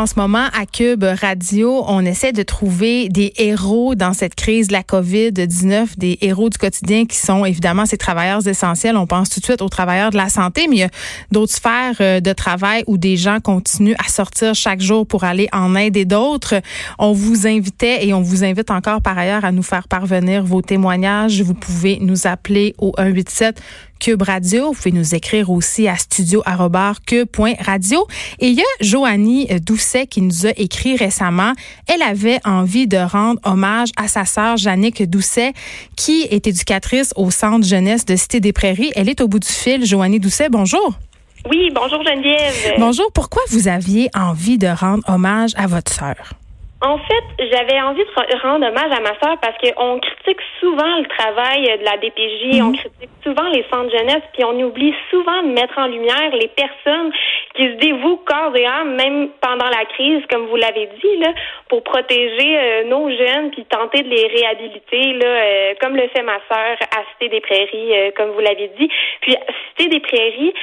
En ce moment, à Cube Radio, on essaie de trouver des héros dans cette crise de la COVID-19, des héros du quotidien qui sont évidemment ces travailleurs essentiels. On pense tout de suite aux travailleurs de la santé, mais il y a d'autres sphères euh, de travail où des gens continuent à sortir chaque jour pour aller en aider d'autres. On vous invitait et on vous invite encore par ailleurs à nous faire parvenir vos témoignages. Vous pouvez nous appeler au 187 Cube Radio. Vous pouvez nous écrire aussi à studio.cube.radio. Et il y a Joanie Doucet qui nous a écrit récemment. Elle avait envie de rendre hommage à sa sœur Jannick Doucet, qui est éducatrice au Centre jeunesse de Cité des Prairies. Elle est au bout du fil. Joanie Doucet, bonjour. Oui, bonjour Geneviève. Bonjour. Pourquoi vous aviez envie de rendre hommage à votre sœur? En fait, j'avais envie de rendre hommage à ma sœur parce qu'on critique souvent le travail de la DPJ, on critique souvent les centres jeunesse, puis on oublie souvent de mettre en lumière les personnes qui se dévouent corps et âme, même pendant la crise, comme vous l'avez dit, là, pour protéger euh, nos jeunes, puis tenter de les réhabiliter, là, euh, comme le fait ma sœur à Cité des Prairies, euh, comme vous l'avez dit. Puis Cité des Prairies,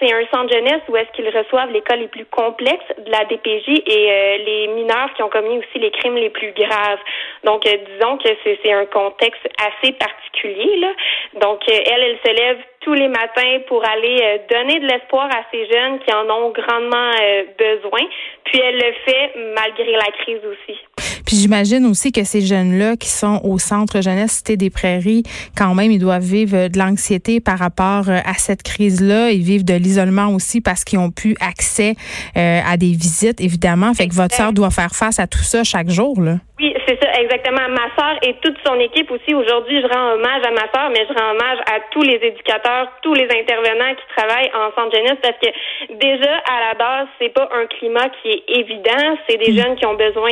c'est un centre jeunesse où est-ce qu'ils reçoivent l'école les plus complexes de la DPJ et les mineurs qui ont commis aussi les crimes les plus graves. Donc, disons que c'est un contexte assez particulier. Là. Donc, elle, elle se lève tous les matins pour aller euh, donner de l'espoir à ces jeunes qui en ont grandement euh, besoin. Puis elle le fait malgré la crise aussi. Puis j'imagine aussi que ces jeunes-là qui sont au centre jeunesse Cité des Prairies, quand même, ils doivent vivre de l'anxiété par rapport euh, à cette crise-là. Ils vivent de l'isolement aussi parce qu'ils ont pu accès à des visites, évidemment. Fait que votre sœur doit faire face à tout ça chaque jour, là. Oui, c'est ça, exactement. Ma sœur et toute son équipe aussi. Aujourd'hui, je rends hommage à ma sœur, mais je rends hommage à tous les éducateurs, tous les intervenants qui travaillent en centre jeunesse parce que déjà, à la base, c'est pas un climat qui est évident. C'est des mm. jeunes qui ont besoin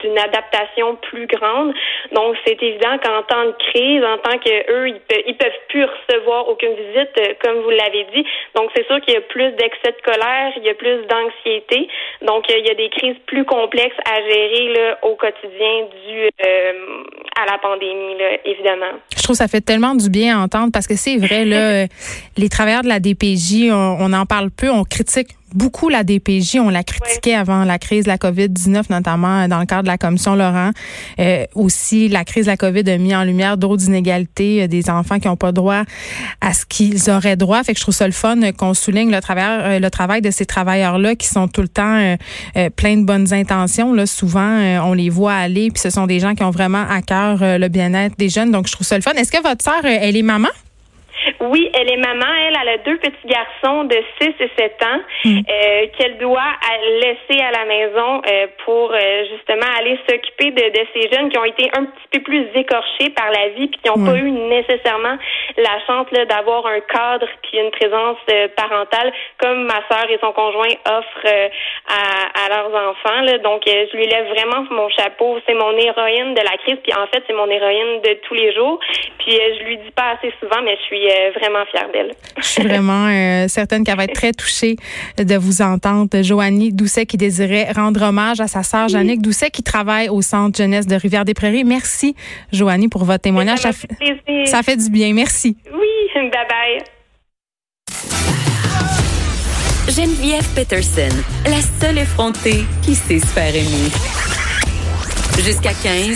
d'une adaptation plus grande. Donc, c'est évident qu'en temps de crise, en tant qu'eux, ils, peuvent, ils peuvent plus recevoir aucune visite, euh, comme vous l'avez dit. Donc, c'est sûr qu'il y a plus d'excès de colère, il y a plus d'anxiété. Donc, euh, il y a des crises plus complexes à gérer là, au quotidien dû euh, à la pandémie, là, évidemment. Je trouve que ça fait tellement du bien à entendre parce que c'est vrai, là, les travailleurs de la DPJ, on, on en parle peu, on critique beaucoup la DPJ. On la critiquait avant la crise de la COVID-19, notamment dans le cadre de la commission Laurent. Euh, aussi, la crise de la COVID a mis en lumière d'autres inégalités, euh, des enfants qui n'ont pas droit à ce qu'ils auraient droit. Fait que je trouve ça le fun qu'on souligne le travail, euh, le travail de ces travailleurs-là qui sont tout le temps euh, pleins de bonnes intentions. Là, souvent, on les voit aller, puis ce sont des gens qui ont vraiment à cœur le bien-être des jeunes. Donc, je trouve ça le fun. Est-ce que votre sœur, elle est maman? Oui, elle est maman. Elle, elle a deux petits garçons de 6 et 7 ans mm. euh, qu'elle doit laisser à la maison euh, pour euh, justement aller s'occuper de, de, ces jeunes qui ont été un petit peu plus écorchés par la vie puis qui n'ont pas eu nécessairement la chance d'avoir un cadre puis une présence parentale comme ma sœur et son conjoint offrent à, à, leurs enfants. Là. Donc, je lui lève vraiment mon chapeau. C'est mon héroïne de la crise puis en fait, c'est mon héroïne de tous les jours. Puis je lui dis pas assez souvent, mais je suis vraiment fière d'elle. Je suis vraiment euh, certaine qu'elle va être très touchée de vous entendre. Joanie Doucet qui désirait rendre hommage à sa sœur Jannick Doucet qui travaille au Centre jeunesse de Rivière-des-Prairies. Merci, Joanie, pour votre témoignage. Ça, fait, ça fait du bien. Merci. Oui, bye-bye. Geneviève Peterson, la seule effrontée qui sait se faire aimer. Jusqu'à 15,